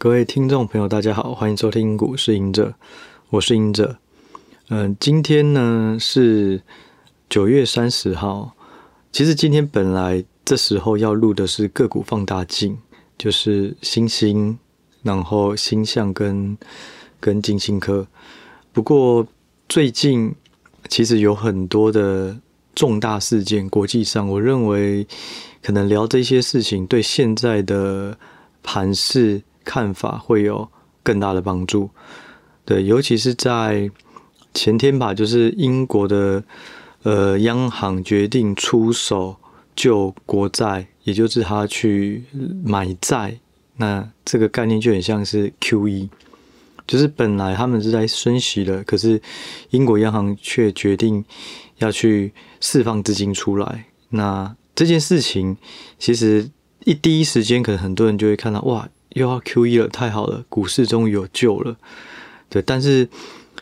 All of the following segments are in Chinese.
各位听众朋友，大家好，欢迎收听股市隐者，我是隐者。嗯、今天呢是九月三十号。其实今天本来这时候要录的是个股放大镜，就是欣兴，然后鈊象跟跟金星科。不过最近其实有很多的重大事件，国际上，我认为可能聊这些事情对现在的盘势。看法会有更大的帮助，对，尤其是在前天吧，就是英国的呃央行决定出手救国债，也就是他去买债，那这个概念就很像是 QE，就是本来他们是在升息的，可是英国央行却决定要去释放资金出来，那这件事情其实一第一时间可能很多人就会看到哇。又要 QE 了，太好了，股市终于有救了。对，但是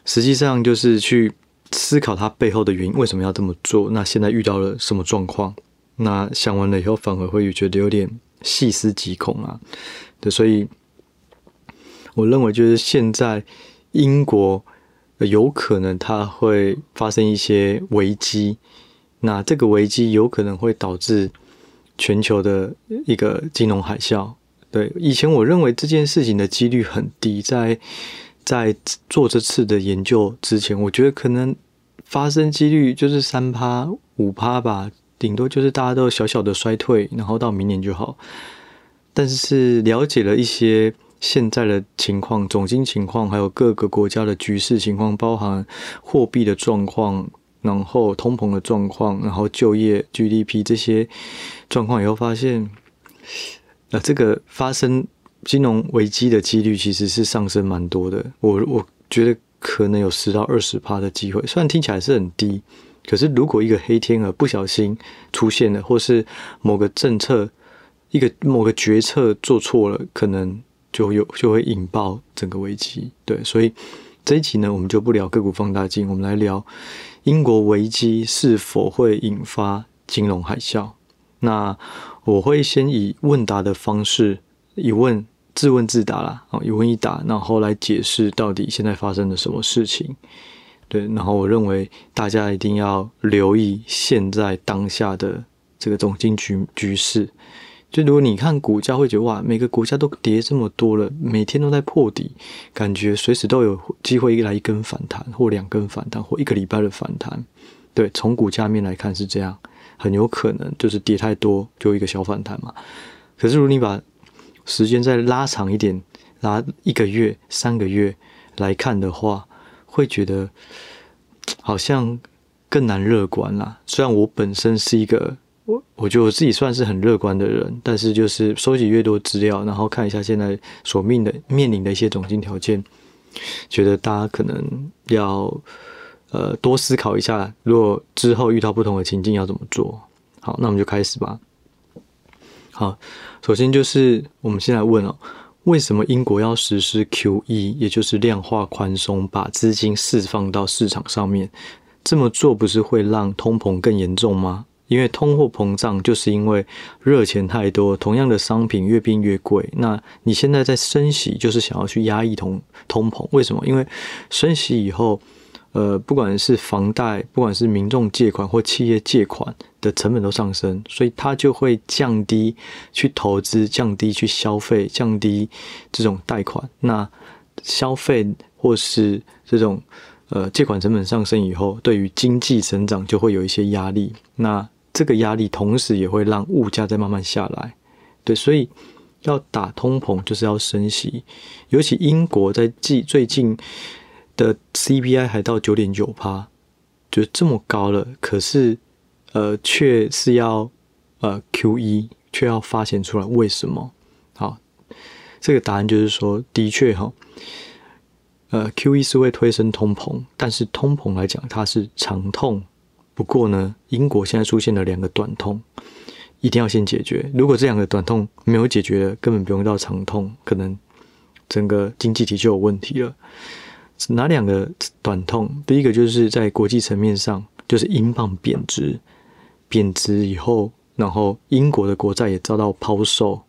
实际上就是去思考它背后的原因，为什么要这么做？那现在遇到了什么状况？那想完了以后，反而会觉得有点细思极恐啊。对，所以我认为就是现在英国有可能它会发生一些危机，那这个危机有可能会导致全球的一个金融海啸。对，以前我认为这件事情的几率很低，在在做这次的研究之前，我觉得可能发生几率就是三趴五趴吧，顶多就是大家都小小的衰退，然后到明年就好。但是了解了一些现在的情况、总经情况，还有各个国家的局势情况，包含货币的状况，然后通膨的状况，然后就业 GDP 这些状况以后，发现。那这个发生金融危机的几率其实是上升蛮多的，我我觉得可能有十到二十趴的机会，虽然听起来是很低，可是如果一个黑天鹅不小心出现了，或是某个政策一个某个决策做错了，可能就有就会引爆整个危机。对，所以这一期呢，我们就不聊个股放大镜，我们来聊英国危机是否会引发金融海啸。那我会先以问答的方式，一问自问自答啦，一问一答，然后来解释到底现在发生了什么事情。对，然后我认为大家一定要留意现在当下的这个总经局局势。就如果你看股价，会觉得哇，每个国家都跌这么多了，每天都在破底，感觉随时都有机会来一根反弹，或两根反弹，或一个礼拜的反弹。对，从股价面来看是这样。很有可能就是跌太多，就一个小反弹嘛。可是如果你把时间再拉长一点，拉一个月、三个月来看的话，会觉得好像更难乐观啦。虽然我本身是一个我，我觉得我自己算是很乐观的人，但是就是收集越多资料，然后看一下现在所面的面临的一些总经条件，觉得大家可能要。呃，多思考一下，如果之后遇到不同的情境要怎么做？好，那我们就开始吧。好，首先就是我们先来问哦，为什么英国要实施 QE，也就是量化宽松，把资金释放到市场上面？这么做不是会让通膨更严重吗？因为通货膨胀就是因为热钱太多，同样的商品越变越贵。那你现在在升息，就是想要去压抑通通膨？为什么？因为升息以后。呃，不管是房贷，不管是民众借款或企业借款的成本都上升，所以它就会降低去投资，降低去消费，降低这种贷款。那消费或是这种呃借款成本上升以后，对于经济成长就会有一些压力。那这个压力同时也会让物价再慢慢下来。对，所以要打通膨就是要升息，尤其英国在近最近。的 CPI 还到九点九趴，就这么高了，可是呃，却是要呃 QE，却要发现出来，为什么？好，这个答案就是说，的确哈，呃，QE 是会推升通膨，但是通膨来讲，它是长痛。不过呢，英国现在出现了两个短痛，一定要先解决。如果这两个短痛没有解决，根本不用到长痛，可能整个经济体就有问题了。哪两个短痛？第一个就是在国际层面上，就是英镑贬值，贬值以后，然后英国的国债也遭到抛售，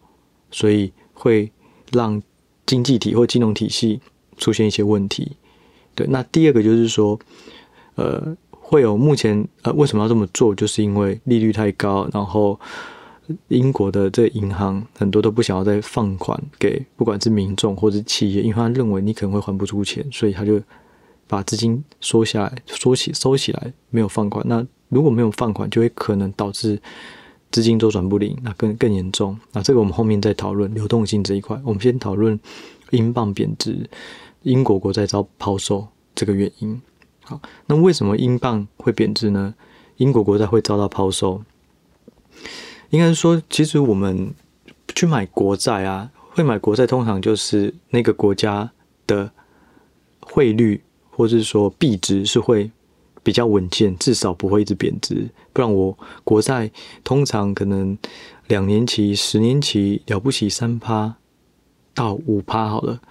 所以会让经济体或金融体系出现一些问题。对，那第二个就是说，呃，会有目前呃为什么要这么做，就是因为利率太高，然后英国的这个银行很多都不想要再放款给不管是民众或者企业，因为他认为你可能会还不出钱，所以他就把资金缩下来，缩起收起来，没有放款。那如果没有放款，就会可能导致资金周转不灵，那更更严重。那这个我们后面再讨论流动性这一块。我们先讨论英镑贬值，英国国债遭抛售这个原因。好，那为什么英镑会贬值呢？英国国债会遭到抛售？应该说，其实我们去买国债啊，会买国债通常就是那个国家的汇率，或者是说币值是会。比较稳健，至少不会一直贬值。不然我国债通常可能两年期、十年期了不起三趴到五趴好了。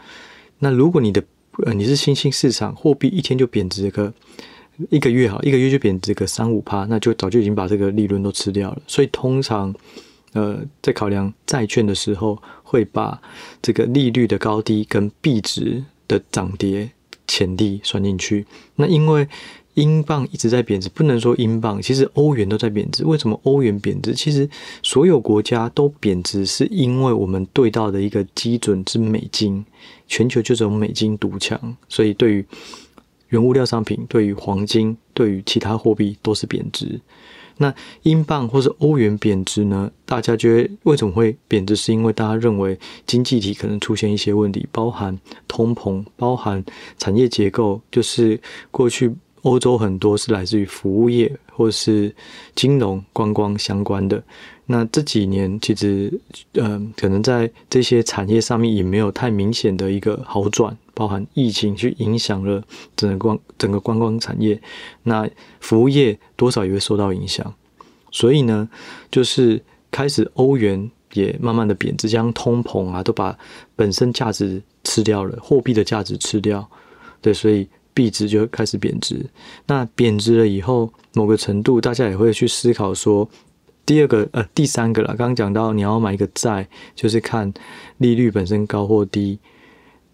那如果你的呃你是新兴市场，货币一天就贬值个一个月好，一个月就贬值个三五趴，那就早就已经把这个利润都吃掉了。所以通常呃在考量债券的时候，会把这个利率的高低跟币值的涨跌潜力算进去。那因为英镑一直在贬值，不能说英镑，其实欧元都在贬值。为什么欧元贬值？其实所有国家都贬值，是因为我们对到的一个基准是美金，全球就只有美金独强，所以对于原物料商品、对于黄金、对于其他货币都是贬值。那英镑或是欧元贬值呢？大家觉得为什么会贬值？是因为大家认为经济体可能出现一些问题，包含通膨，包含产业结构，就是过去。欧洲很多是来自于服务业或是金融、观光相关的。那这几年其实，嗯、可能在这些产业上面也没有太明显的一个好转，包含疫情去影响了整个光整个观光产业。那服务业多少也会受到影响。所以呢，就是开始欧元也慢慢的贬值，将通膨啊都把本身价值吃掉了，货币的价值吃掉。对，所以。币值就开始贬值，那贬值了以后，某个程度大家也会去思考说，第二个呃第三个了，刚刚讲到你要买一个债，就是看利率本身高或低，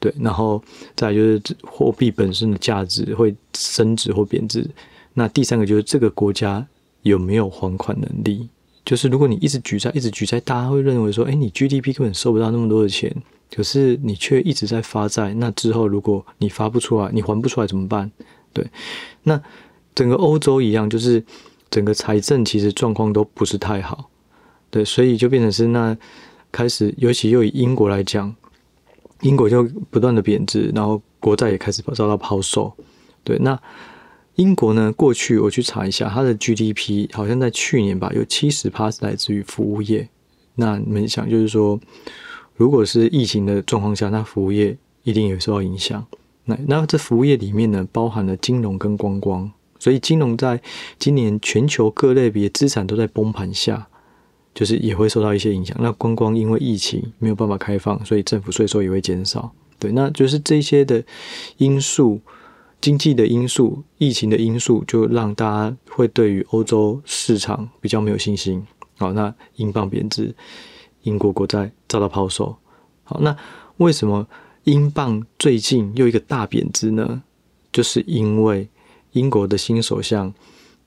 对，然后再就是货币本身的价值会升值或贬值，那第三个就是这个国家有没有还款能力，就是如果你一直举债一直举债，大家会认为说，哎，你 GDP 根本收不到那么多的钱。可是你却一直在发债，那之后如果你发不出来，你还不出来怎么办？对，那整个欧洲一样，就是整个财政其实状况都不是太好，对，所以就变成是那开始，尤其又以英国来讲，英国就不断的贬值，然后国债也开始遭到抛售，对，那英国呢，过去我去查一下，它的 GDP 好像在去年吧，有七十趴是来自于服务业，那你们想就是说。如果是疫情的状况下，那服务业一定也受到影响。那那这服务业里面呢，包含了金融跟观光，所以金融在今年全球各类别资产都在崩盘下，就是也会受到一些影响。那观光因为疫情没有办法开放，所以政府税收也会减少。对，那就是这些的因素，经济的因素、疫情的因素，就让大家会对于欧洲市场比较没有信心。好，那英镑贬值。英国国债遭到抛售，好，那为什么英镑最近又一个大贬值呢？就是因为英国的新首相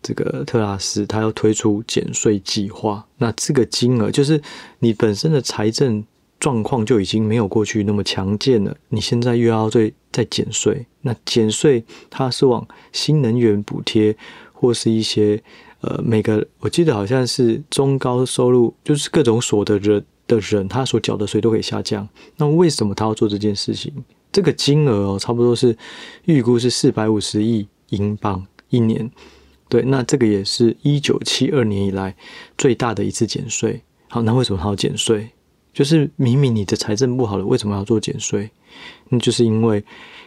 这个特拉斯他要推出减税计划，那这个金额就是你本身的财政状况就已经没有过去那么强健了，你现在又要再再减税，那减税它是往新能源补贴或是一些。呃，每个我记得好像是中高收入，就是各种所得人的人，他所缴的税都可以下降。那为什么他要做这件事情？这个金额哦，差不多是预估是四百五十亿英镑一年。对，那这个也是一九七二年以来最大的一次减税。好，那为什么还要减税？就是明明你的财政不好了，为什么要做减税？那就是因为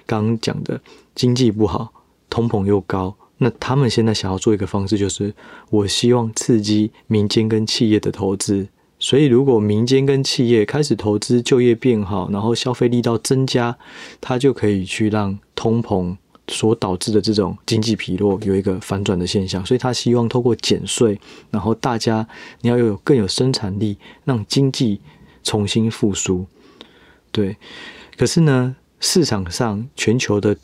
刚刚讲的经济不好，通膨又高。那他们现在想要做一个方式，就是我希望刺激民间跟企业的投资。所以，如果民间跟企业开始投资，就业变好，然后消费力道增加，它就可以去让通膨所导致的这种经济疲弱有一个反转的现象。所以他希望透过减税，然后大家你要有更有生产力，让经济重新复苏。对。可是呢，市场上全球的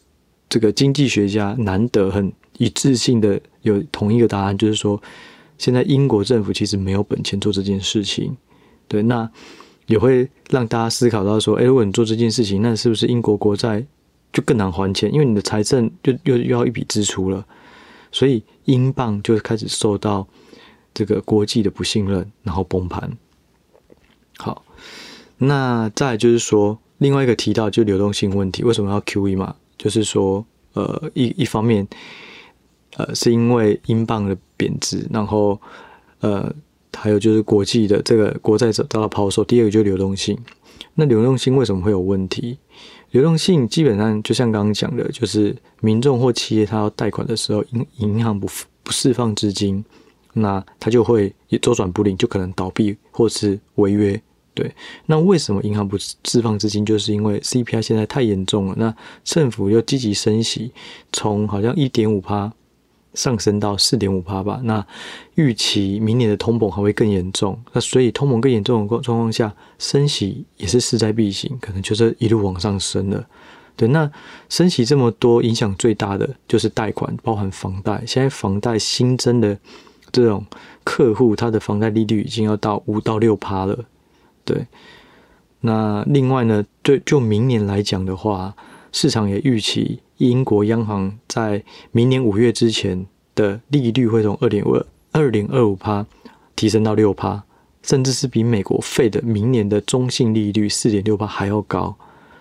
这个经济学家难得很一致性的有同一个答案，就是说，现在英国政府其实没有本钱做这件事情。对，那也会让大家思考到说，诶，如果你做这件事情，那是不是英国国债就更难还钱？因为你的财政就又又要一笔支出了，所以英镑就开始受到这个国际的不信任，然后崩盘。好，那再就是说。另外一个提到就流动性问题，为什么要 QE 嘛？就是说，呃，一一方面，呃，是因为英镑的贬值，然后，呃，还有就是国际的这个国债遭到抛售。第二个就是流动性，那流动性为什么会有问题？流动性基本上就像刚刚讲的，就是民众或企业他要贷款的时候，银银行不不释放资金，那他就会也周转不灵，就可能倒闭或是违约。对，那为什么银行不释放资金？就是因为 CPI 现在太严重了。那政府又积极升息，从好像一点五趴上升到四点五趴吧。那预期明年的通膨还会更严重。那所以通膨更严重的状况下，升息也是势在必行，可能就是一路往上升了。对，那升息这么多，影响最大的就是贷款，包含房贷。现在房贷新增的这种客户，他的房贷利率已经要到五到六趴了。对，那另外呢，对，就明年来讲的话，市场也预期英国央行在明年五月之前的利率会从二点二二点二五趴提升到六趴，甚至是比美国 Fed 明年的中性利率四点六趴还要高，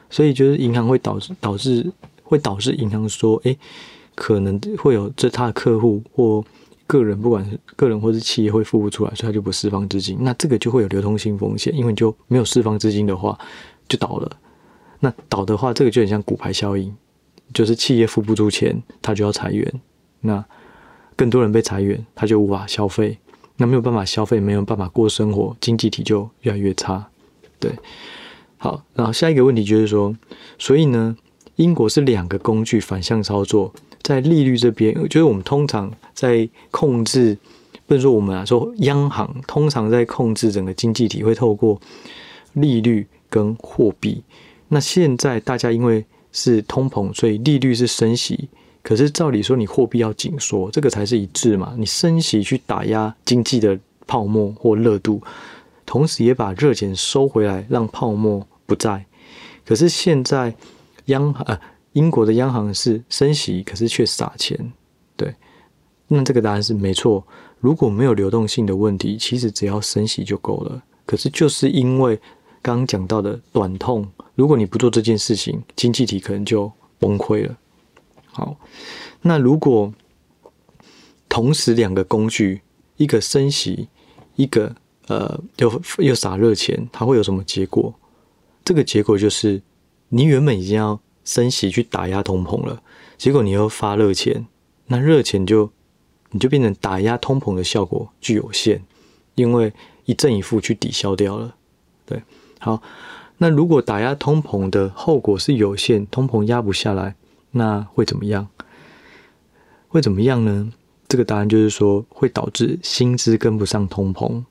所以就是银行会导致导致会导致银行说，哎，可能会有这他的客户或。个人不管是个人或是企业会付不出来，所以他就不释放资金，那这个就会有流通性风险，因为你就没有释放资金的话，就倒了。那倒的话，这个就很像骨牌效应，就是企业付不出钱，他就要裁员，那更多人被裁员，他就无法消费，那没有办法消费，没有办法过生活，经济体就越来越差。对，好，然后下一个问题就是说，所以呢，英国是两个工具反向操作。在利率这边，就是我们通常在控制，不是说我们啊，说央行通常在控制整个经济体，会透过利率跟货币。那现在大家因为是通膨，所以利率是升息。可是照理说，你货币要紧缩，这个才是一致嘛？你升息去打压经济的泡沫或热度，同时也把热钱收回来，让泡沫不在。可是现在央行呃。英国的央行是升息，可是却撒钱，对，那这个答案是没错。如果没有流动性的问题，其实只要升息就够了。可是就是因为刚刚讲到的短痛，如果你不做这件事情，经济体可能就崩溃了。好，那如果同时两个工具，一个升息，一个呃又又撒热钱，它会有什么结果？这个结果就是你原本已经要。升息去打压通膨了，结果你又发热钱，那热钱就你就变成打压通膨的效果具有限，因为一正一负去抵消掉了。对，好，那如果打压通膨的后果是有限，通膨压不下来，那会怎么样？会怎么样呢？这个答案就是说会导致薪资跟不上通膨。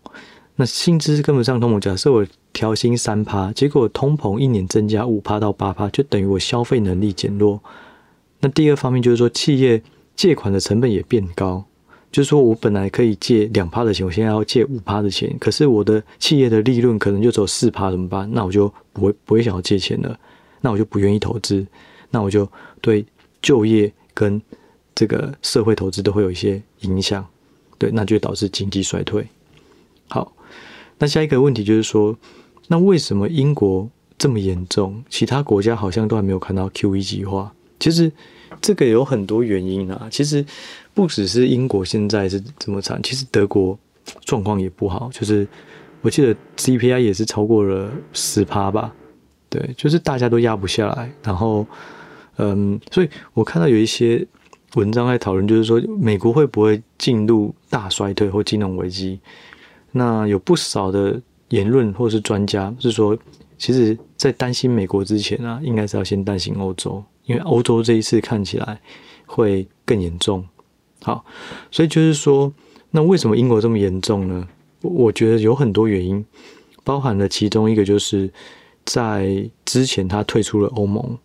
那薪资跟不上通膨，假设我调薪三趴，结果通膨一年增加五趴到八趴，就等于我消费能力减弱。那第二方面就是说，企业借款的成本也变高，就是说我本来可以借两趴的钱，我现在要借五趴的钱，可是我的企业的利润可能就只有四趴，怎么办？那我就不会不会想要借钱了，那我就不愿意投资，那我就对就业跟这个社会投资都会有一些影响，对，那就导致经济衰退。好。那下一个问题就是说，那为什么英国这么严重？其他国家好像都还没有看到 QE 计划。其实这个有很多原因啊。其实不只是英国现在是这么惨，其实德国状况也不好。就是我记得 CPI 也是超过了十趴吧。对，就是大家都压不下来。然后，嗯，所以我看到有一些文章在讨论，就是说美国会不会进入大衰退或金融危机？那有不少的言论或是专家是说，其实，在担心美国之前啊，应该是要先担心欧洲，因为欧洲这一次看起来会更严重。好，所以就是说，那为什么英国这么严重呢？我觉得有很多原因，包含了其中一个就是在之前他退出了欧盟。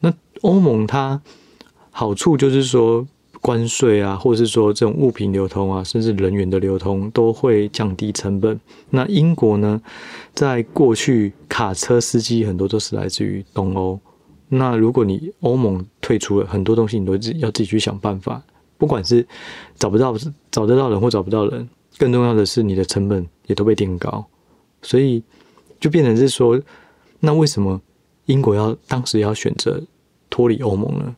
那欧盟它好处就是说关税啊，或者是说这种物品流通啊，甚至人员的流通都会降低成本。那英国呢，在过去卡车司机很多都是来自于东欧。那如果你欧盟退出了，很多东西你都自要自己去想办法，不管是找不到找得到人或找不到人，更重要的是你的成本也都被垫高，所以就变成是说，那为什么英国要当时要选择脱离欧盟呢？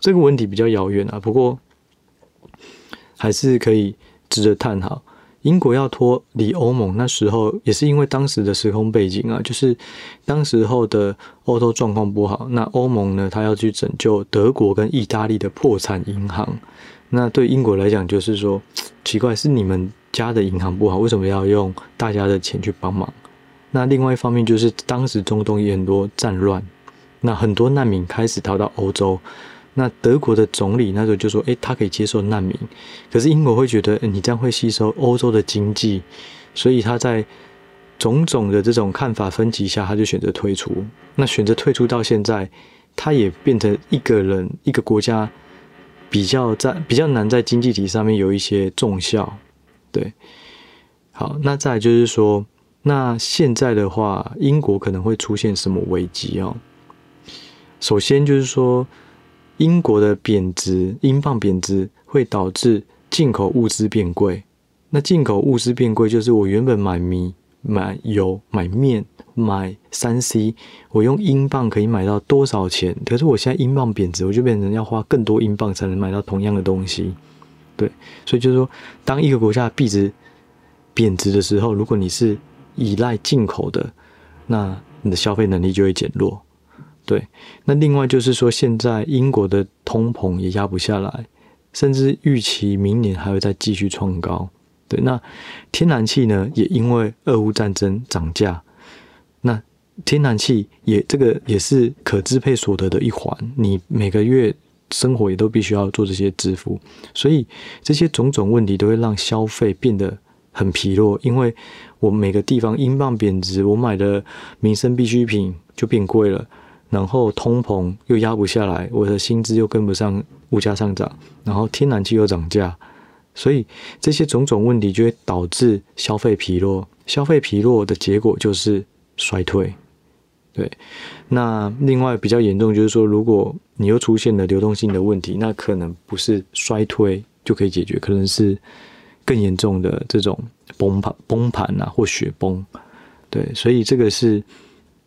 这个问题比较遥远啊，不过还是可以值得探讨。英国要脱离欧盟，那时候也是因为当时的时空背景啊，就是当时候的欧洲状况不好。那欧盟呢，他要去拯救德国跟意大利的破产银行。那对英国来讲，就是说奇怪，是你们家的银行不好，为什么要用大家的钱去帮忙？那另外一方面，就是当时中东也很多战乱，那很多难民开始逃到欧洲。那德国的总理那时候就说：“诶，他可以接受难民，可是英国会觉得你这样会吸收欧洲的经济，所以他在种种的这种看法分歧下，他就选择退出。那选择退出到现在，他也变成一个人一个国家比较在比较难在经济体上面有一些重效。对，好，那再就是说，那现在的话，英国可能会出现什么危机哦？首先就是说。英国的贬值，英镑贬值会导致进口物资变贵。那进口物资变贵，就是我原本买米、买油、买面、买三 C，我用英镑可以买到多少钱？可是我现在英镑贬值，我就变成要花更多英镑才能买到同样的东西。对，所以就是说，当一个国家币值贬值的时候，如果你是依赖进口的，那你的消费能力就会减弱。对，那另外就是说，现在英国的通膨也压不下来，甚至预期明年还会再继续创高。对，那天然气呢，也因为俄乌战争涨价，那天然气也这个也是可支配所得的一环，你每个月生活也都必须要做这些支付，所以这些种种问题都会让消费变得很疲弱，因为我每个地方英镑贬值，我买的民生必需品就变贵了。然后通膨又压不下来，我的薪资又跟不上物价上涨，然后天然气又涨价，所以这些种种问题就会导致消费疲弱。消费疲弱的结果就是衰退。对，那另外比较严重就是说，如果你又出现了流动性的问题，那可能不是衰退就可以解决，可能是更严重的这种崩盘、崩盘啊，或雪崩。对，所以这个是。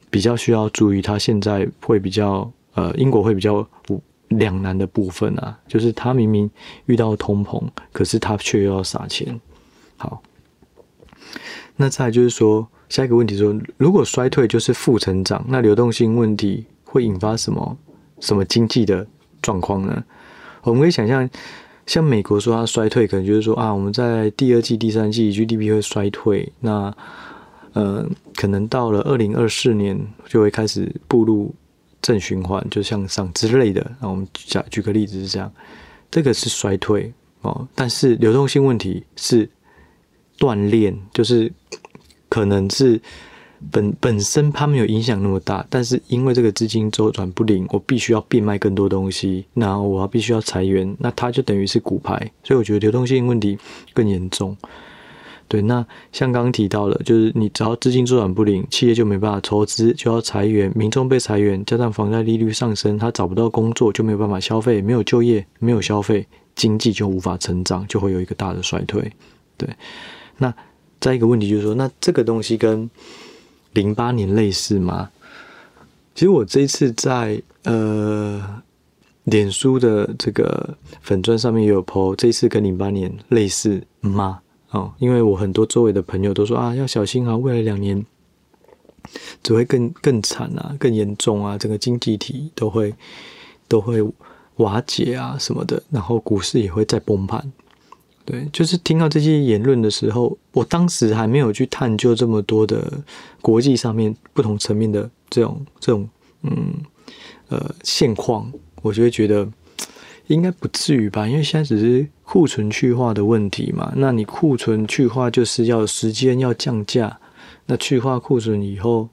比较需要注意，他现在会比较呃，英国会比较两难的部分啊，就是他明明遇到通膨，可是他却又要撒钱。好，那再就是说，下一个问题说，如果衰退就是负成长，那流动性问题会引发什么什么经济的状况呢？我们可以想象，像美国说它衰退，可能就是说啊，我们在第二季、第三季 GDP 会衰退，那。呃，可能到了二零二四年就会开始步入正循环，就向上之类的。那我们举举个例子是这样，这个是衰退哦，但是流动性问题是锻炼，就是可能是本本身它没有影响那么大，但是因为这个资金周转不灵，我必须要变卖更多东西，然后我要必须要裁员，那它就等于是骨牌，所以我觉得流动性问题更严重。对，那像刚刚提到的，就是你只要资金周转不灵，企业就没办法筹资，就要裁员，民众被裁员，加上房贷利率上升，他找不到工作，就没有办法消费，没有就业，没有消费，经济就无法成长，就会有一个大的衰退。对，那再一个问题就是说，那这个东西跟零八年类似吗？其实我这一次在呃脸书的这个粉专上面也有 po，这一次跟零八年类似吗？哦，因为我很多周围的朋友都说啊，要小心啊，未来两年只会更更惨啊，更严重啊，整个经济体都会都会瓦解啊什么的，然后股市也会再崩盘。对，就是听到这些言论的时候，我当时还没有去探究这么多的国际上面不同层面的这种这种嗯呃现况，我就会觉得。应该不至于吧，因为现在只是库存去化的问题嘛。那你库存去化就是要时间要降价，那去化库存以后，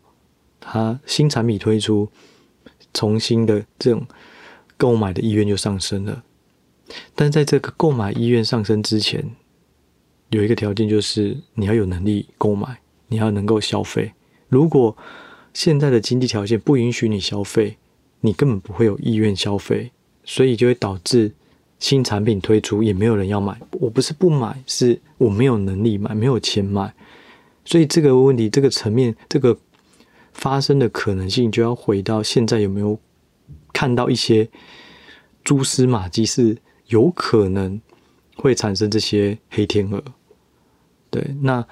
它新产品推出，重新的这种购买的意愿就上升了。但在这个购买意愿上升之前，有一个条件就是你要有能力购买，你要能够消费。如果现在的经济条件不允许你消费，你根本不会有意愿消费，所以就会导致新产品推出也没有人要买。我不是不买，是我没有能力买，没有钱买。所以这个问题，这个层面，这个发生的可能性，就要回到现在有没有看到一些蛛丝马迹，是有可能会产生这些黑天鹅。对，那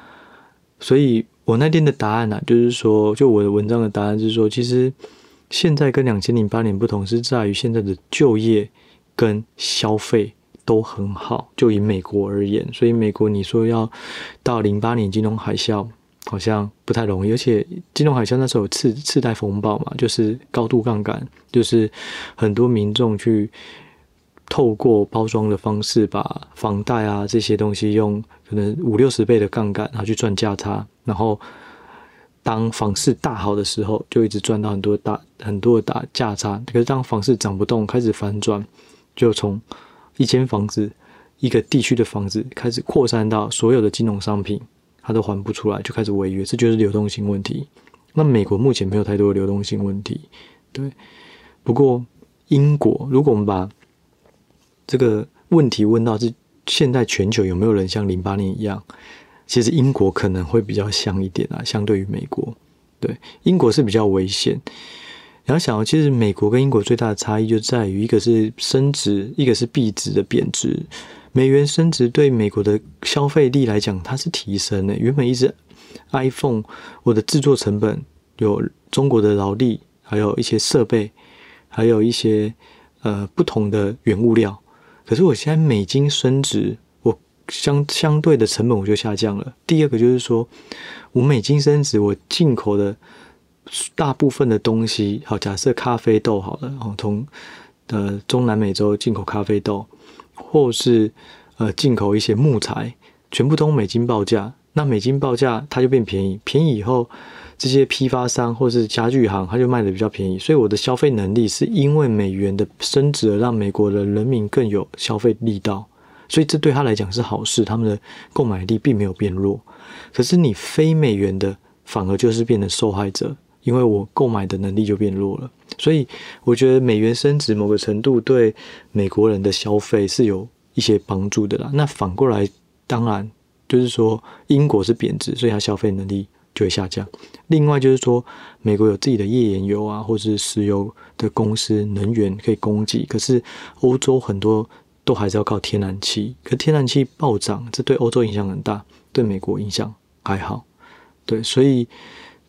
所以我那天的答案呢、就是说，就我的文章的答案就是说，其实现在跟两千零八年不同，是在于现在的就业跟消费。都很好，就以美国而言，所以美国你说要到零八年金融海啸，好像不太容易。而且金融海啸那时候有次次贷风暴嘛，就是高度杠杆，就是很多民众去透过包装的方式，把房贷啊这些东西用可能五六十倍的杠杆，然后去赚价差。然后当房市大好的时候，就一直赚到很多大很多的大价差。可是当房市涨不动，开始反转，就从一间房子，一个地区的房子开始扩散到所有的金融商品，它都还不出来，就开始违约，这就是流动性问题。那美国目前没有太多的流动性问题，对。不过英国，如果我们把这个问题问到是现在全球有没有人像零八年一样，其实英国可能会比较像一点啊，相对于美国，对，英国是比较危险。你要想，其实美国跟英国最大的差异就在于，一个是升值，一个是币值的贬值。美元升值对美国的消费力来讲，它是提升的。原本一直 iPhone，我的制作成本有中国的劳力，还有一些设备，还有一些呃不同的原物料。可是我现在美金升值，相相对的成本我就下降了。第二个就是说，我美金升值，我进口的。大部分的东西，好，假设咖啡豆好了，哦，从呃中南美洲进口咖啡豆，或是呃进口一些木材，全部都美金报价。那美金报价，它就变便宜，便宜以后，这些批发商或是家具行，它就卖的比较便宜。所以我的消费能力是因为美元的升值而让美国的人民更有消费力道，所以这对他来讲是好事，他们的购买力并没有变弱。可是你非美元的，反而就是变成受害者。因为我购买的能力就变弱了，所以我觉得美元升值某个程度对美国人的消费是有一些帮助的啦。那反过来，当然就是说英国是贬值，所以它消费能力就会下降。另外就是说，美国有自己的页岩油啊，或是石油的公司，能源可以供给。可是欧洲很多都还是要靠天然气，可天然气暴涨，这对欧洲影响很大，对美国影响还好。对，所以。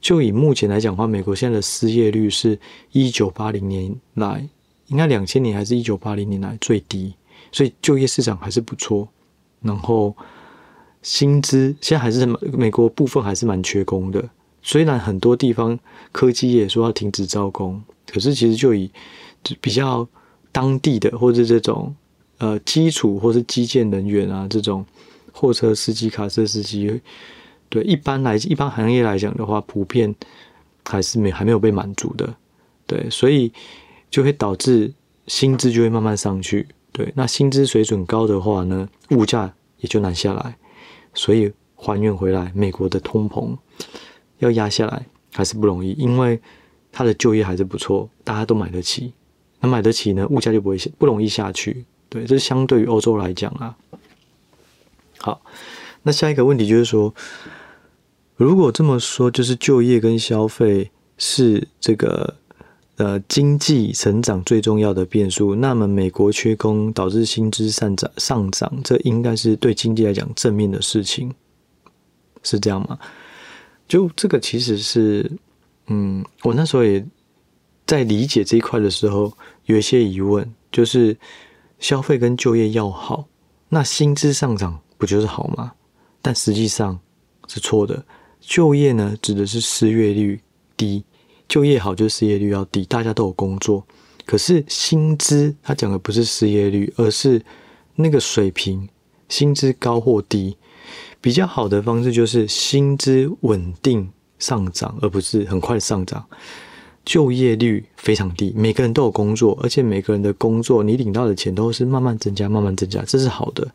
就以目前来讲的话，美国现在的失业率是一九八零年来，应该两千年还是一九八零年来最低，所以就业市场还是不错。然后薪资现在还是美国部分还是蛮缺工的，虽然很多地方科技业说要停止招工，可是其实就以比较当地的或者这种呃基础或是基建人员啊，这种货车司机、卡车司机。对，一般来一般行业来讲的话，普遍还是没还没有被满足的，对，所以就会导致薪资就会慢慢上去，对，那薪资水准高的话呢，物价也就难下来，所以还原回来，美国的通膨要压下来还是不容易，因为它的就业还是不错，大家都买得起，那买得起呢，物价就不会不容易下去，对，这相对于欧洲来讲啊，好。那下一个问题就是说，如果这么说，就是就业跟消费是这个呃经济成长最重要的变数，那么美国缺工导致薪资上涨上涨，这应该是对经济来讲正面的事情，是这样吗？就这个其实是，嗯，我那时候也在理解这一块的时候有一些疑问，就是消费跟就业要好，那薪资上涨不就是好吗？但实际上是错的。就业呢，指的是失业率低，就业好就失业率要低，大家都有工作。可是薪资，他讲的不是失业率，而是那个水平，薪资高或低。比较好的方式就是薪资稳定上涨，而不是很快上涨。就业率非常低，每个人都有工作，而且每个人的工作你领到的钱都是慢慢增加、慢慢增加，这是好的。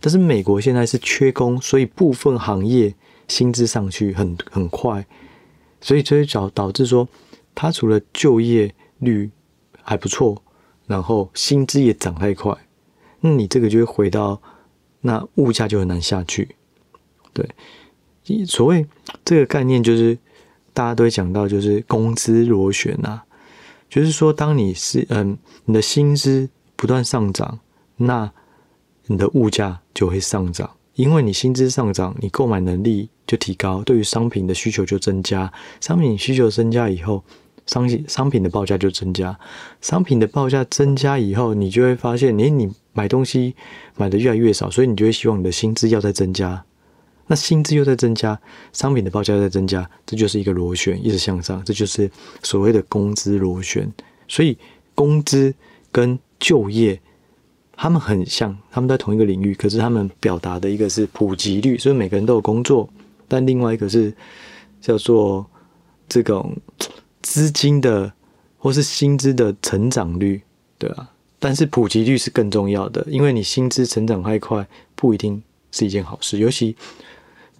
但是美国现在是缺工，所以部分行业薪资上去很很快，所以这就导导致说，它除了就业率还不错，然后薪资也涨太快，那你这个就会回到那物价就很难下去。对，所谓这个概念就是。大家都会讲到，就是工资螺旋呐，就是说，当你是嗯，你的薪资不断上涨，那你的物价就会上涨，因为你薪资上涨，你购买能力就提高，对于商品的需求就增加，商品需求增加以后，商品商品的报价就增加，商品的报价增加以后，你就会发现，诶，你买东西买的越来越少，所以你就会希望你的薪资要再增加。那薪资又在增加，商品的报价又在增加，这就是一个螺旋，一直向上，这就是所谓的工资螺旋。所以工资跟就业，他们很像，他们在同一个领域，可是他们表达的一个是普及率，所以每个人都有工作，但另外一个是叫做这种资金的或是薪资的成长率，对啊，但是普及率是更重要的，因为你薪资成长太快，不一定是一件好事，尤其。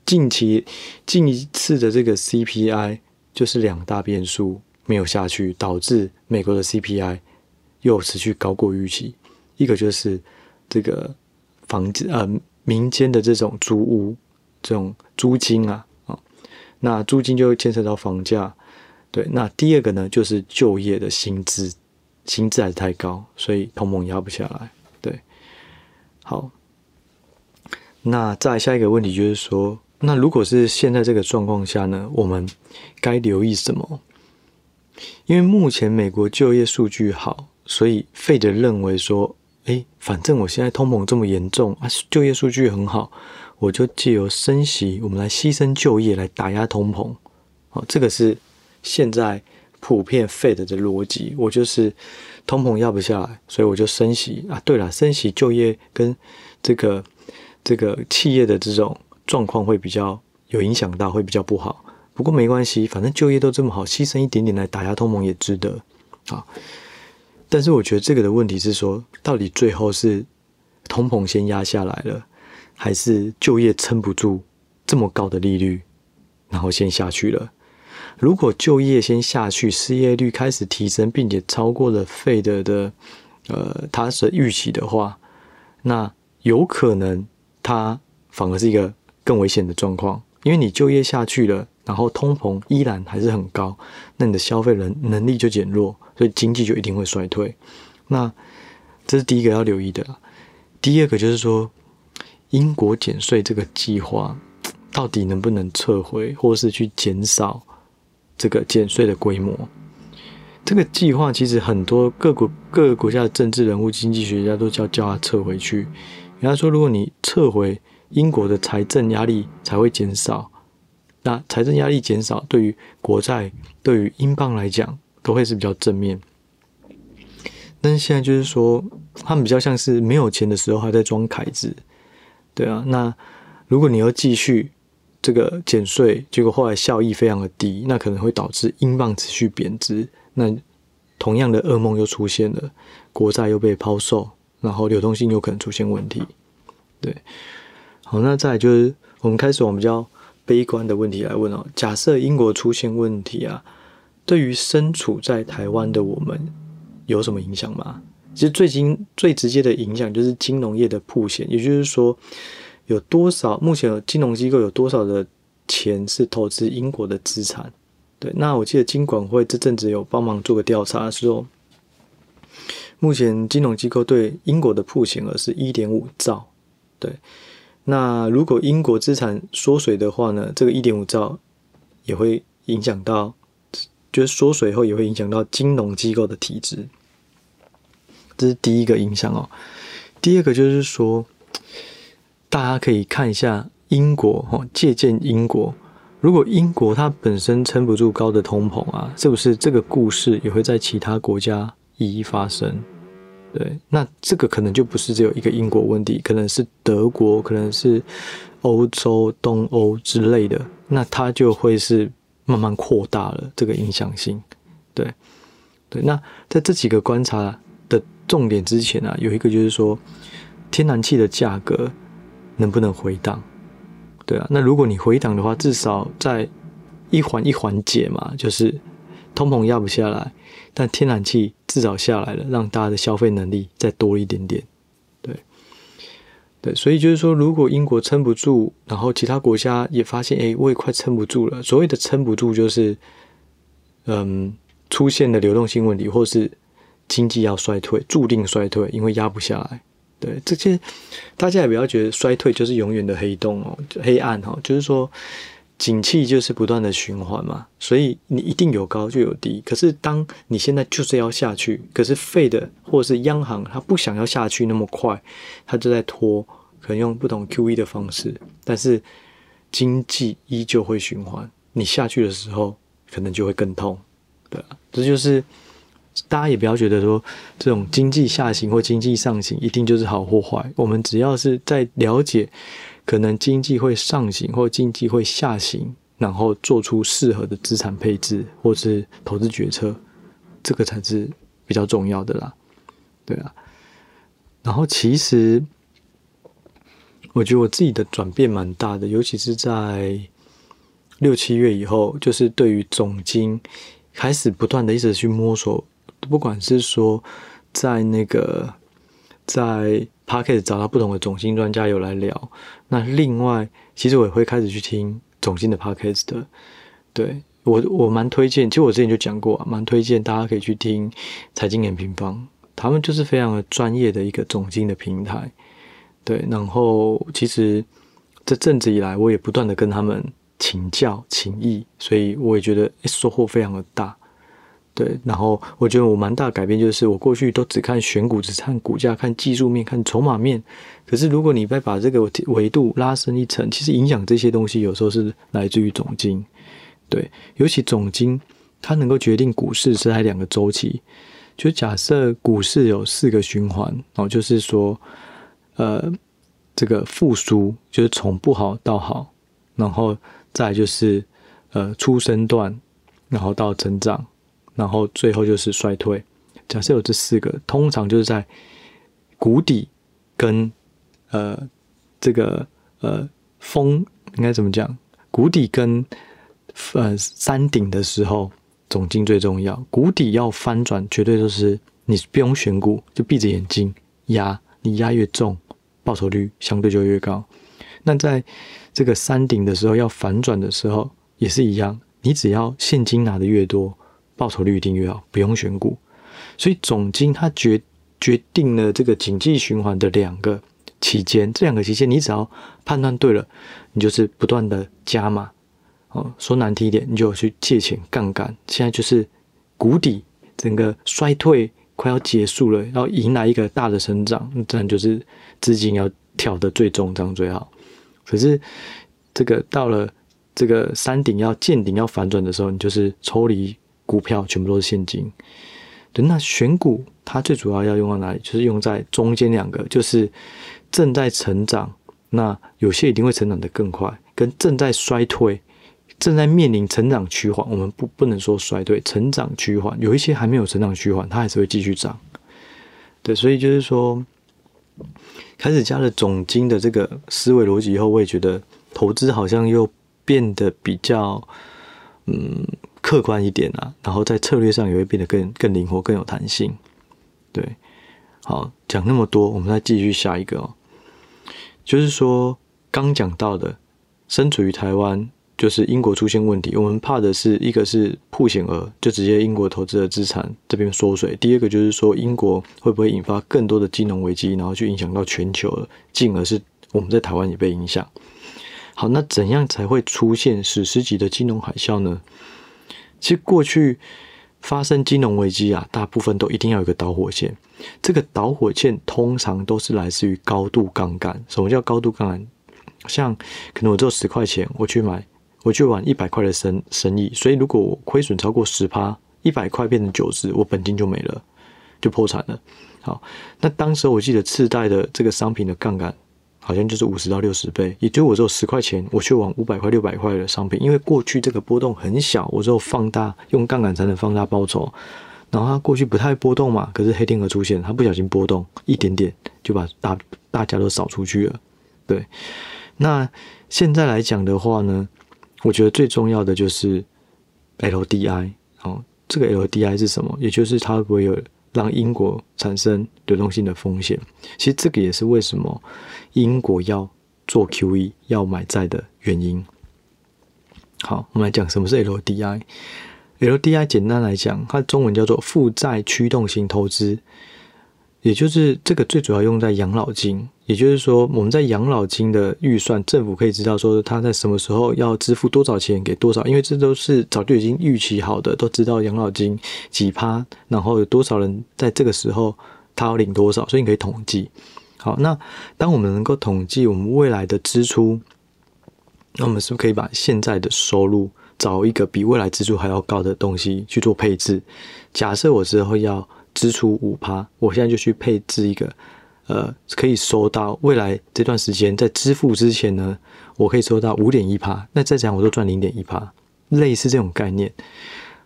近期近一次的这个 CPI 就是两大变数没有下去，导致美国的 CPI 又持续高过预期。一个就是这个房子呃民间的这种租屋这种租金啊啊，那租金就会牵扯到房价。对，那第二个呢就是就业的薪资，薪资还是太高，所以通膨压不下来。对，好，那再下一个问题就是说。那如果是现在这个状况下呢，我们该留意什么？因为目前美国就业数据好，所以费德认为说，诶，反正我现在通膨这么严重啊，就业数据很好，我就借由升息，我们来牺牲就业来打压通膨。好，这个是现在普遍费德的逻辑。我就是通膨压不下来，所以我就升息啊。对了，升息就业跟这个这个企业的这种。状况会比较有影响到，会比较不好。不过没关系，反正就业都这么好，牺牲一点点来打压通膨也值得啊。但是我觉得这个的问题是说，到底最后是通膨先压下来了，还是就业撑不住这么高的利率，然后先下去了？如果就业先下去，失业率开始提升，并且超过了费德的呃他是预期的话，那有可能他反而是一个。更危险的状况，因为你就业下去了，然后通膨依然还是很高，那你的消费能能力就减弱，所以经济就一定会衰退。那这是第一个要留意的。第二个就是说，英国减税这个计划到底能不能撤回，或是去减少这个减税的规模？这个计划其实很多各国各个国家的政治人物、经济学家都叫叫他撤回去。人家说，如果你撤回，英国的财政压力才会减少，那财政压力减少，对于国债、对于英镑来讲，都会是比较正面。但是现在就是说，他们比较像是没有钱的时候还在装凯子，对啊。那如果你要继续这个减税，结果后来效益非常的低，那可能会导致英镑持续贬值。那同样的噩梦又出现了，国债又被抛售，然后流动性又可能出现问题，对。好，那再来就是我们开始往比较悲观的问题来问哦。假设英国出现问题啊，对于身处在台湾的我们有什么影响吗？其实最近最直接的影响就是金融业的曝险，也就是说，有多少目前金融机构有多少的钱是投资英国的资产？对，那我记得金管会这阵子有帮忙做个调查，说目前金融机构对英国的曝险额是一点五兆，对。那如果英国资产缩水的话呢？这个一点五兆也会影响到，就是缩水后也会影响到金融机构的体质，这是第一个影响哦。第二个就是说，大家可以看一下英国哦，借鉴英国，如果英国它本身撑不住高的通膨啊，是不是这个故事也会在其他国家一一发生？对，那这个可能就不是只有一个英国问题，可能是德国，可能是欧洲、东欧之类的，那它就会是慢慢扩大了这个影响性。对，对。那在这几个观察的重点之前啊，有一个就是说，天然气的价格能不能回档？对啊，那如果你回档的话，至少在一环一环解嘛，就是通膨压不下来，但天然气至少下来了，让大家的消费能力再多一点点。对，对，所以就是说，如果英国撑不住，然后其他国家也发现，哎，我也快撑不住了。所谓的撑不住，就是嗯。出现的流动性问题，或是经济要衰退，注定衰退，因为压不下来。对，这些大家也不要觉得衰退就是永远的黑洞哦，黑暗哈，就是说景气就是不断的循环嘛，所以你一定有高就有低。可是当你现在就是要下去，可是 Fed 或者是央行它不想要下去那么快，它就在拖，可能用不同 QE 的方式，但是经济依旧会循环。你下去的时候，可能就会更痛。对啊，这就是大家也不要觉得说这种经济下行或经济上行一定就是好或坏。我们只要是在了解可能经济会上行或经济会下行，然后做出适合的资产配置或是投资决策，这个才是比较重要的啦。对啊，然后其实我觉得我自己的转变蛮大的，尤其是在六七月以后，就是对于总经。开始不断的一直去摸索，不管是说在那个在 Podcast 找到不同的总经专家有来聊，那另外其实我也会开始去听总经的 Podcast 的。对，我我蛮推荐，其实我之前就讲过，啊蛮推荐大家可以去听财经 M 平方，他们就是非常的专业的一个总经的平台。对，然后其实这阵子以来，我也不断的跟他们。请教、请益，所以我也觉得收获非常的大。对，然后我觉得我蛮大改变就是，我过去都只看选股，只看股价、看技术面、看筹码面。可是如果你再把这个维度拉深一层，其实影响这些东西有时候是来自于总经。对，尤其总经它能够决定股市是在两个周期。就假设股市有四个循环，然后就是说，呃，这个复苏就是从不好到好，然后。再就是，呃，初生段，然后到成长，然后最后就是衰退。假设有这四个，通常就是在谷底跟呃这个呃峰应该怎么讲？谷底跟呃山顶的时候，总经最重要。谷底要翻转，绝对都是你不用选股，就闭着眼睛压，你压越重，报酬率相对就越高。那在这个山顶的时候，要反转的时候也是一样，你只要现金拿的越多，报酬率一定越好，不用选股。所以总金它决决定了这个经济循环的两个期间，这两个期间你只要判断对了，你就是不断的加码。哦，说难听一点，你就去借钱杠杆。现在就是谷底，整个衰退快要结束了，要迎来一个大的成长，这样就是资金要跳得最重，这样最好。可是，这个到了这个山顶要见顶要反转的时候，你就是抽离股票，全部都是现金。对，那选股它最主要要用到哪里？就是用在中间两个，就是正在成长，那有些一定会成长得更快，跟正在衰退，正在面临成长趋缓。我们不不能说衰退，成长趋缓，有一些还没有成长趋缓，它还是会继续涨。对，所以就是说。开始加了总金的这个思维逻辑以后，我也觉得投资好像又变得比较嗯客观一点啊，然后在策略上也会变得更更灵活、更有弹性。对，好，讲那么多，我们再继续下一个哦，就是说刚讲到的，身处于台湾。就是英国出现问题，我们怕的是一个是曝险额，就直接英国投资的资产这边缩水；第二个就是说英国会不会引发更多的金融危机，然后去影响到全球了，进而是我们在台湾也被影响。好，那怎样才会出现史诗级的金融海啸呢？其实过去发生金融危机啊，大部分都一定要有个导火线，这个导火线通常都是来自于高度杠杆。什么叫高度杠杆？像可能我只有十块钱，我去买。我去玩一百块的生生意，所以如果我亏损超过十趴，一百块变成九十，我本金就没了，就破产了。好，那当时我记得次贷的这个商品的杠杆，好像就是五十到六十倍，也就我只有十块钱，我去往五百块、六百块的商品，因为过去这个波动很小，我只有放大用杠杆才能放大报酬。然后它过去不太波动嘛，可是黑天鹅出现，它不小心波动一点点，就把大大家都扫出去了。对，那现在来讲的话呢，我觉得最重要的就是 LDI 哦，这个 LDI 是什么？也就是它会不会有让英国产生流动性的风险？其实这个也是为什么英国要做 QE 要买债的原因。好，我们来讲什么是 LDI。LDI 简单来讲，它中文叫做负债驱动型投资，也就是这个最主要用在养老金。也就是说，我们在养老金的预算，政府可以知道说他在什么时候要支付多少钱给多少，因为这都是早就已经预期好的，都知道养老金几趴，然后有多少人在这个时候他要领多少，所以你可以统计。好，那当我们能够统计我们未来的支出，那我们是不是可以把现在的收入？找一个比未来支出还要高的东西去做配置。假设我之后要支出五趴，我现在就去配置一个，呃，可以收到未来这段时间在支付之前呢，我可以收到五点一趴。那再讲我都赚零点一趴，类似这种概念。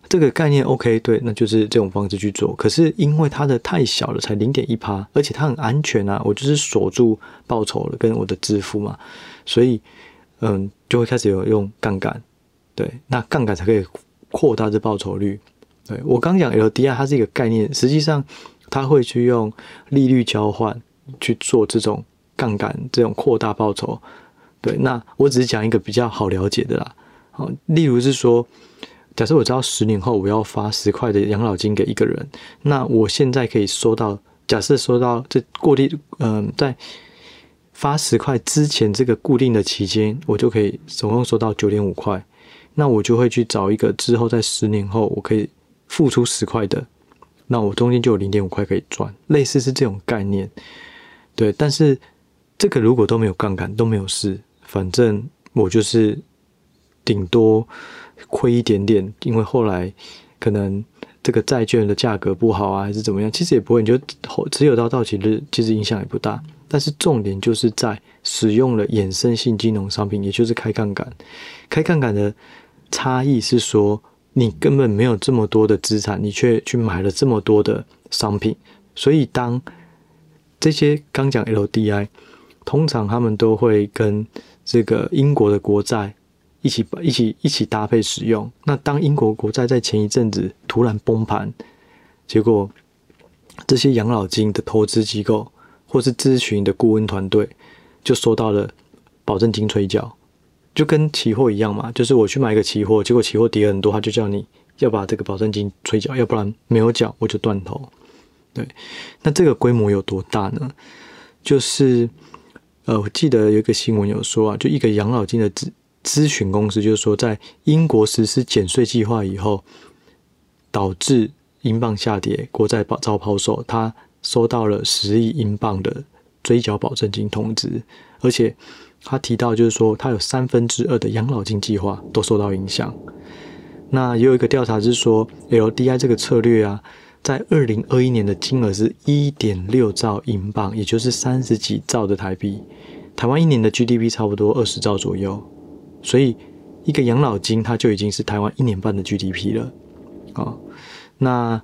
这个概念 OK，对，那就是这种方式去做。可是因为它的太小了，才零点一趴，而且它很安全啊，我就是锁住报酬了跟我的支付嘛，所以嗯，就会开始有用杠杆。对，那杠杆才可以扩大这报酬率。对，我刚讲 LDR，它是一个概念，实际上它会去用利率交换去做这种杠杆，这种扩大报酬。对，那我只是讲一个比较好了解的啦。好，例如是说，假设我知道十年后我要发十块的养老金给一个人，那我现在可以收到，假设收到这固定，嗯、在发十块之前这个固定的期间，我就可以总共收到九点五块。那我就会去找一个之后在十年后我可以付出十块的，那我中间就有零点五块可以赚，类似是这种概念，对。但是这个如果都没有杠杆都没有事，反正我就是顶多亏一点点，因为后来可能这个债券的价格不好啊，还是怎么样，其实也不会，你就持有到到期日，其实影响也不大。但是重点就是在使用了衍生性金融商品，也就是开杠杆，开杠杆的。差异是说，你根本没有这么多的资产，你却去买了这么多的商品。所以，当这些刚讲 LDI，通常他们都会跟这个英国的国债一起一起一起搭配使用。那当英国国债在前一阵子突然崩盘，结果这些养老金的投资机构或是咨询的顾问团队就收到了保证金催缴。就跟期货一样嘛，就是我去买一个期货，结果期货跌很多，他就叫你要把这个保证金催缴，要不然没有缴我就断头。对，那这个规模有多大呢？就是呃，我记得有一个新闻有说啊，就一个养老金的资咨询公司，就是说在英国实施减税计划以后，导致英镑下跌，国债遭抛售，他收到了十亿英镑的追缴保证金通知，而且。他提到，就是说，他有三分之二的养老金计划都受到影响。那也有一个调查是说，LDI 这个策略啊，在二零二一年的金额是一点六兆英镑，也就是三十几兆的台币。台湾一年的 GDP 差不多二十兆左右，所以一个养老金它就已经是台湾一年半的 GDP 了。啊，那。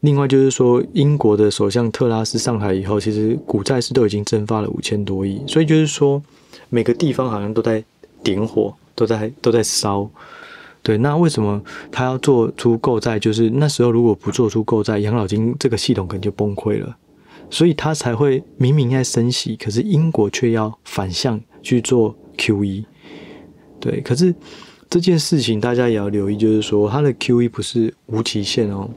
另外就是说，英国的首相特拉斯上台以后，其实股债市都已经蒸发了五千多亿，所以就是说，每个地方好像都在点火，都在都在烧。对，那为什么他要做出购债？就是那时候如果不做出购债，养老金这个系统可能就崩溃了，所以他才会明明在升息，可是英国却要反向去做 QE。对，可是这件事情大家也要留意，就是说，它的 QE 不是无期限哦。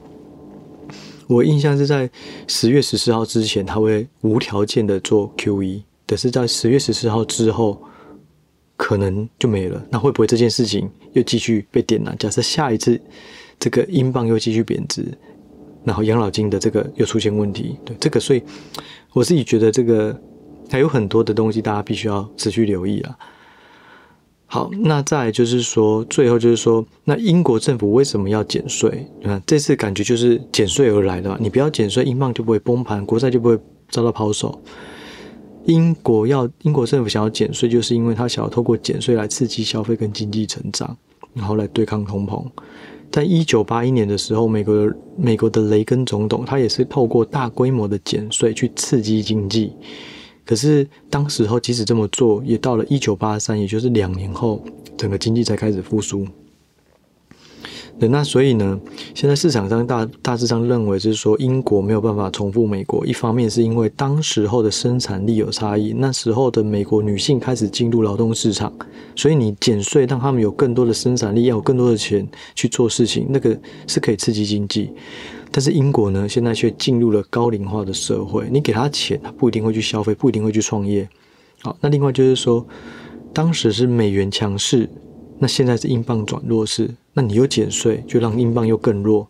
我印象是在十月十四号之前，他会无条件的做 QE，但是在十月十四号之后，可能就没了。那会不会这件事情又继续被点燃？假设下一次这个英镑又继续贬值，然后养老金的这个又出现问题，对这个，所以我自己觉得这个还有很多的东西，大家必须要持续留意啊。好，那再来就是说，最后就是说，那英国政府为什么要减税？啊，这次感觉就是减税而来的。你不要减税，英镑就不会崩盘，国债就不会遭到抛售。英国要英国政府想要减税，就是因为他想要透过减税来刺激消费跟经济成长，然后来对抗通膨。在一九八一年的时候，美国的美国的雷根总统，他也是透过大规模的减税去刺激经济。可是当时候即使这么做，也到了一九八三，也就是两年后，整个经济才开始复苏。那所以呢，现在市场上大大致上认为就是说，英国没有办法重复美国。一方面是因为当时候的生产力有差异，那时候的美国女性开始进入劳动市场，所以你减税让他们有更多的生产力，要有更多的钱去做事情，那个是可以刺激经济。但是英国呢，现在却进入了高龄化的社会，你给他钱，他不一定会去消费，不一定会去创业。好，那另外就是说，当时是美元强势，那现在是英镑转弱势。那你又减税，就让英镑又更弱，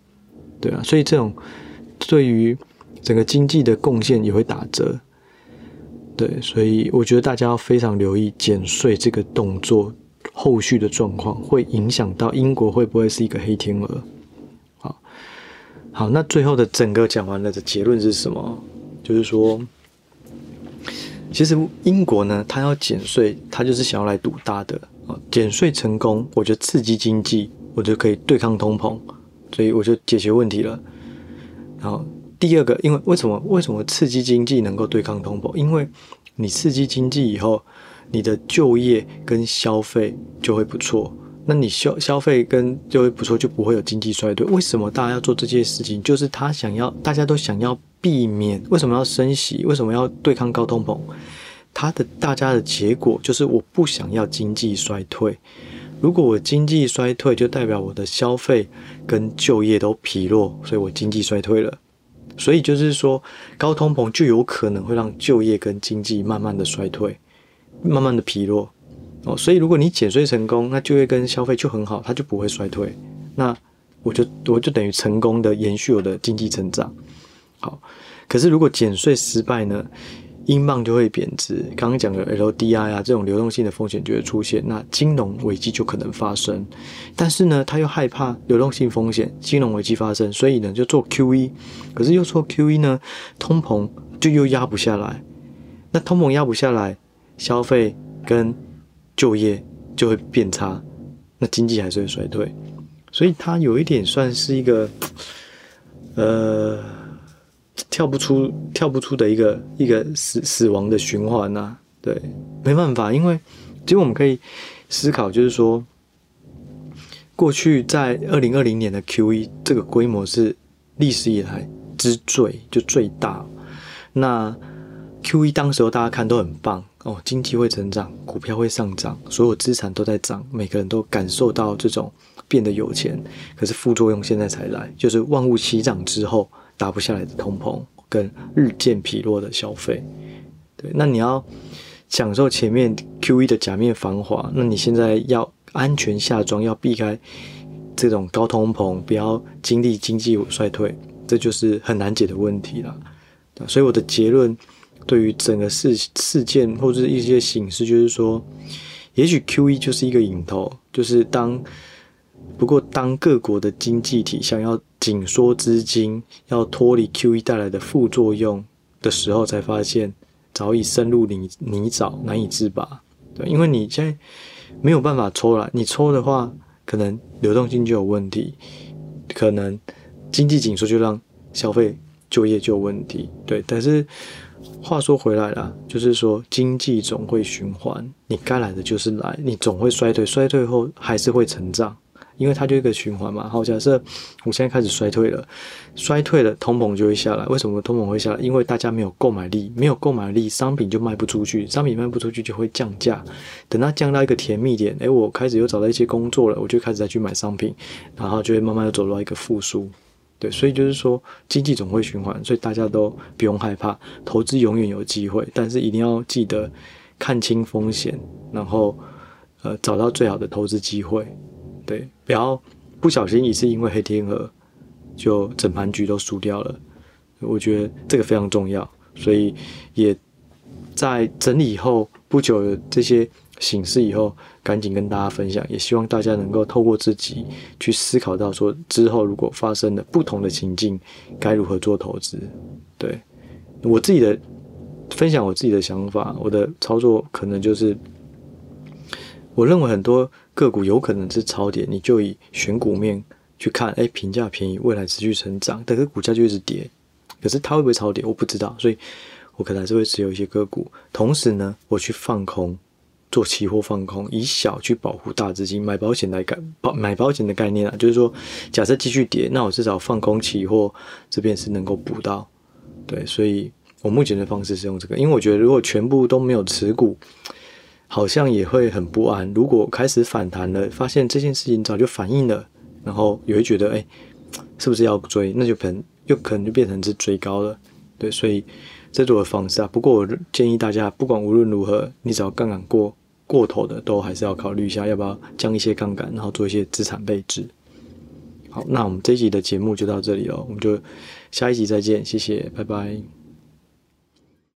对啊，所以这种对于整个经济的贡献也会打折，对，所以我觉得大家要非常留意减税这个动作后续的状况，会影响到英国会不会是一个黑天鹅？好，那最后的整个讲完了的结论是什么？就是说，其实英国呢，它要减税，它就是想要来赌大的啊，减税成功，我觉得刺激经济。我就可以对抗通膨，所以我就解决问题了。然后第二个，因为为什么为什么刺激经济能够对抗通膨？因为你刺激经济以后，你的就业跟消费就会不错。那你消消费跟就会不错，就不会有经济衰退。为什么大家要做这件事情？就是他想要，大家都想要避免。为什么要升息？为什么要对抗高通膨？他的大家的结果就是我不想要经济衰退。如果我经济衰退，就代表我的消费跟就业都疲弱，所以我经济衰退了。所以就是说，高通膨就有可能会让就业跟经济慢慢的衰退，慢慢的疲弱。哦，所以如果你减税成功，那就业跟消费就很好，它就不会衰退。那我就我就等于成功的延续我的经济成长。好，可是如果减税失败呢？英镑就会贬值，刚刚讲的 LDI 啊，这种流动性的风险就会出现，那金融危机就可能发生。但是呢，他又害怕流动性风险、金融危机发生，所以呢就做 QE。可是又做 QE 呢，通膨就又压不下来。那通膨压不下来，消费跟就业就会变差，那经济还是会衰退。所以它有一点算是一个，呃。跳不出、跳不出的一个一个死死亡的循环呐，对，没办法，因为其实我们可以思考，就是说，过去在二零二零年的 QE 这个规模是历史以来之最，就最大。那 QE 当时候大家看都很棒哦，经济会成长，股票会上涨，所有资产都在涨，每个人都感受到这种变得有钱。可是副作用现在才来，就是万物齐涨之后。打不下来的通膨跟日渐疲弱的消费，对，那你要享受前面 QE 的假面繁华，那你现在要安全下庄，要避开这种高通膨，不要经历经济衰退，这就是很难解的问题了。所以我的结论对于整个事事件或者一些形势，就是说，也许 QE 就是一个引头，就是当。不过，当各国的经济体想要紧缩资金，要脱离 QE 带来的副作用的时候，才发现早已深入泥泥沼，难以自拔。对，因为你现在没有办法抽了，你抽的话，可能流动性就有问题，可能经济紧缩就让消费就业就有问题。对，但是话说回来了，就是说经济总会循环，你该来的就是来，你总会衰退，衰退后还是会成长。因为它就一个循环嘛。好，假设我现在开始衰退了，衰退了，通膨就会下来。为什么通膨会下来？因为大家没有购买力，没有购买力，商品就卖不出去，商品卖不出去就会降价。等它降到一个甜蜜点，诶，我开始又找到一些工作了，我就开始再去买商品，然后就会慢慢的走到一个复苏。对，所以就是说经济总会循环，所以大家都不用害怕，投资永远有机会，但是一定要记得看清风险，然后呃找到最好的投资机会。对，不要不小心一次因为黑天鹅，就整盘局都输掉了。我觉得这个非常重要，所以也在整理以后不久的这些形势以后，赶紧跟大家分享。也希望大家能够透过自己去思考到说，之后如果发生了不同的情境，该如何做投资。对，我自己的分享我自己的想法，我的操作可能就是，我认为很多个股有可能是超跌，你就以选股面去看，哎，评价便宜，未来持续成长，但是股价就一直跌，可是它会不会超跌，我不知道，所以我可能还是会持有一些个股，同时呢，我去放空。做期货放空，以小去保护大资金，买保险来概保买保险的概念啊，就是说，假设继续跌，那我至少放空期货这边是能够补到，对，所以我目前的方式是用这个，因为我觉得如果全部都没有持股，好像也会很不安。如果开始反弹了，发现这件事情早就反映了，然后也会觉得，哎，是不是要追？那就可能又可能就变成是追高了，对，所以这是我的方式啊。不过我建议大家，不管无论如何，你只要杠杆过。过头的都还是要考虑一下，要不要降一些杠杆，然后做一些资产配置。好，那我们这一集的节目就到这里了，我们就下一集再见，谢谢，拜拜。